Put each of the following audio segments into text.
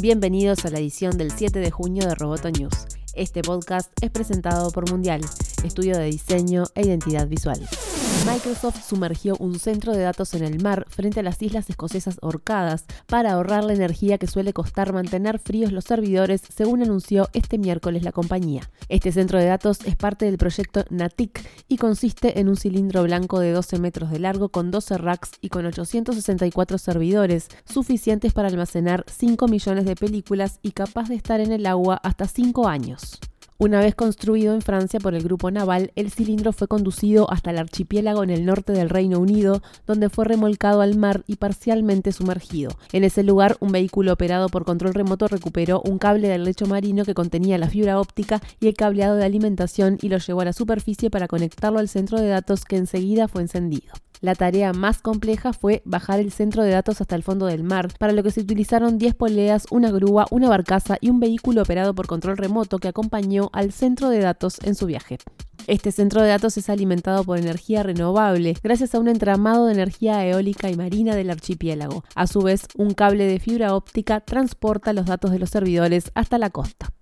Bienvenidos a la edición del 7 de junio de Roboto News. Este podcast es presentado por Mundial, estudio de diseño e identidad visual. Microsoft sumergió un centro de datos en el mar frente a las islas escocesas Orcadas para ahorrar la energía que suele costar mantener fríos los servidores, según anunció este miércoles la compañía. Este centro de datos es parte del proyecto NATIC y consiste en un cilindro blanco de 12 metros de largo con 12 racks y con 864 servidores, suficientes para almacenar 5 millones de películas y capaz de estar en el agua hasta 5 años. Una vez construido en Francia por el grupo naval, el cilindro fue conducido hasta el archipiélago en el norte del Reino Unido, donde fue remolcado al mar y parcialmente sumergido. En ese lugar, un vehículo operado por control remoto recuperó un cable del lecho marino que contenía la fibra óptica y el cableado de alimentación y lo llevó a la superficie para conectarlo al centro de datos que enseguida fue encendido. La tarea más compleja fue bajar el centro de datos hasta el fondo del mar, para lo que se utilizaron 10 poleas, una grúa, una barcaza y un vehículo operado por control remoto que acompañó al centro de datos en su viaje. Este centro de datos es alimentado por energía renovable gracias a un entramado de energía eólica y marina del archipiélago. A su vez, un cable de fibra óptica transporta los datos de los servidores hasta la costa.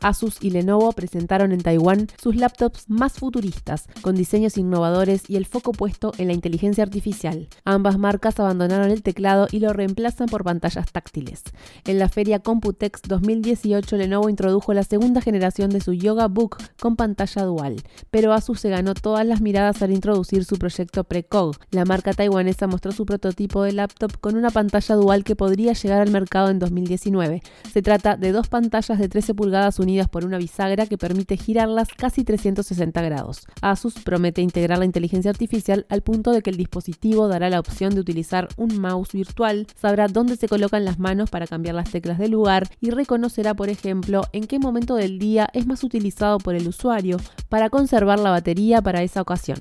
Asus y Lenovo presentaron en Taiwán sus laptops más futuristas, con diseños innovadores y el foco puesto en la inteligencia artificial. Ambas marcas abandonaron el teclado y lo reemplazan por pantallas táctiles. En la feria Computex 2018, Lenovo introdujo la segunda generación de su Yoga Book con pantalla dual, pero Asus se ganó todas las miradas al introducir su proyecto Precog. La marca taiwanesa mostró su prototipo de laptop con una pantalla dual que podría llegar al mercado en 2019. Se trata de dos pantallas de 13 pulgadas unidas por una bisagra que permite girarlas casi 360 grados. Asus promete integrar la inteligencia artificial al punto de que el dispositivo dará la opción de utilizar un mouse virtual, sabrá dónde se colocan las manos para cambiar las teclas de lugar y reconocerá, por ejemplo, en qué momento del día es más utilizado por el usuario para conservar la batería para esa ocasión.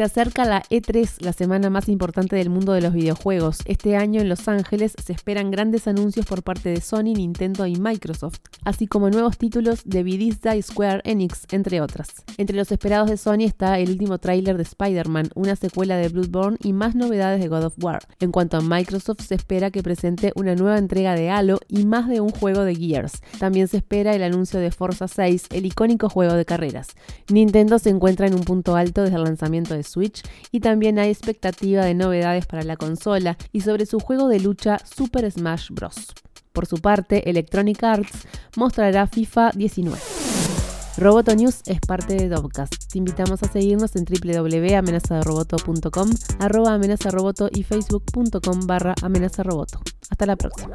Se acerca la E3, la semana más importante del mundo de los videojuegos. Este año en Los Ángeles se esperan grandes anuncios por parte de Sony, Nintendo y Microsoft, así como nuevos títulos de Bethesda Square Enix, entre otras. Entre los esperados de Sony está el último tráiler de Spider-Man, una secuela de Bloodborne y más novedades de God of War. En cuanto a Microsoft, se espera que presente una nueva entrega de Halo y más de un juego de Gears. También se espera el anuncio de Forza 6, el icónico juego de carreras. Nintendo se encuentra en un punto alto desde el lanzamiento de Switch y también hay expectativa de novedades para la consola y sobre su juego de lucha Super Smash Bros. Por su parte, Electronic Arts mostrará FIFA 19. Roboto News es parte de Dovcast. Te invitamos a seguirnos en www.amenazaderoboto.com, arroba amenazaroboto y facebook.com barra amenazaroboto. Hasta la próxima.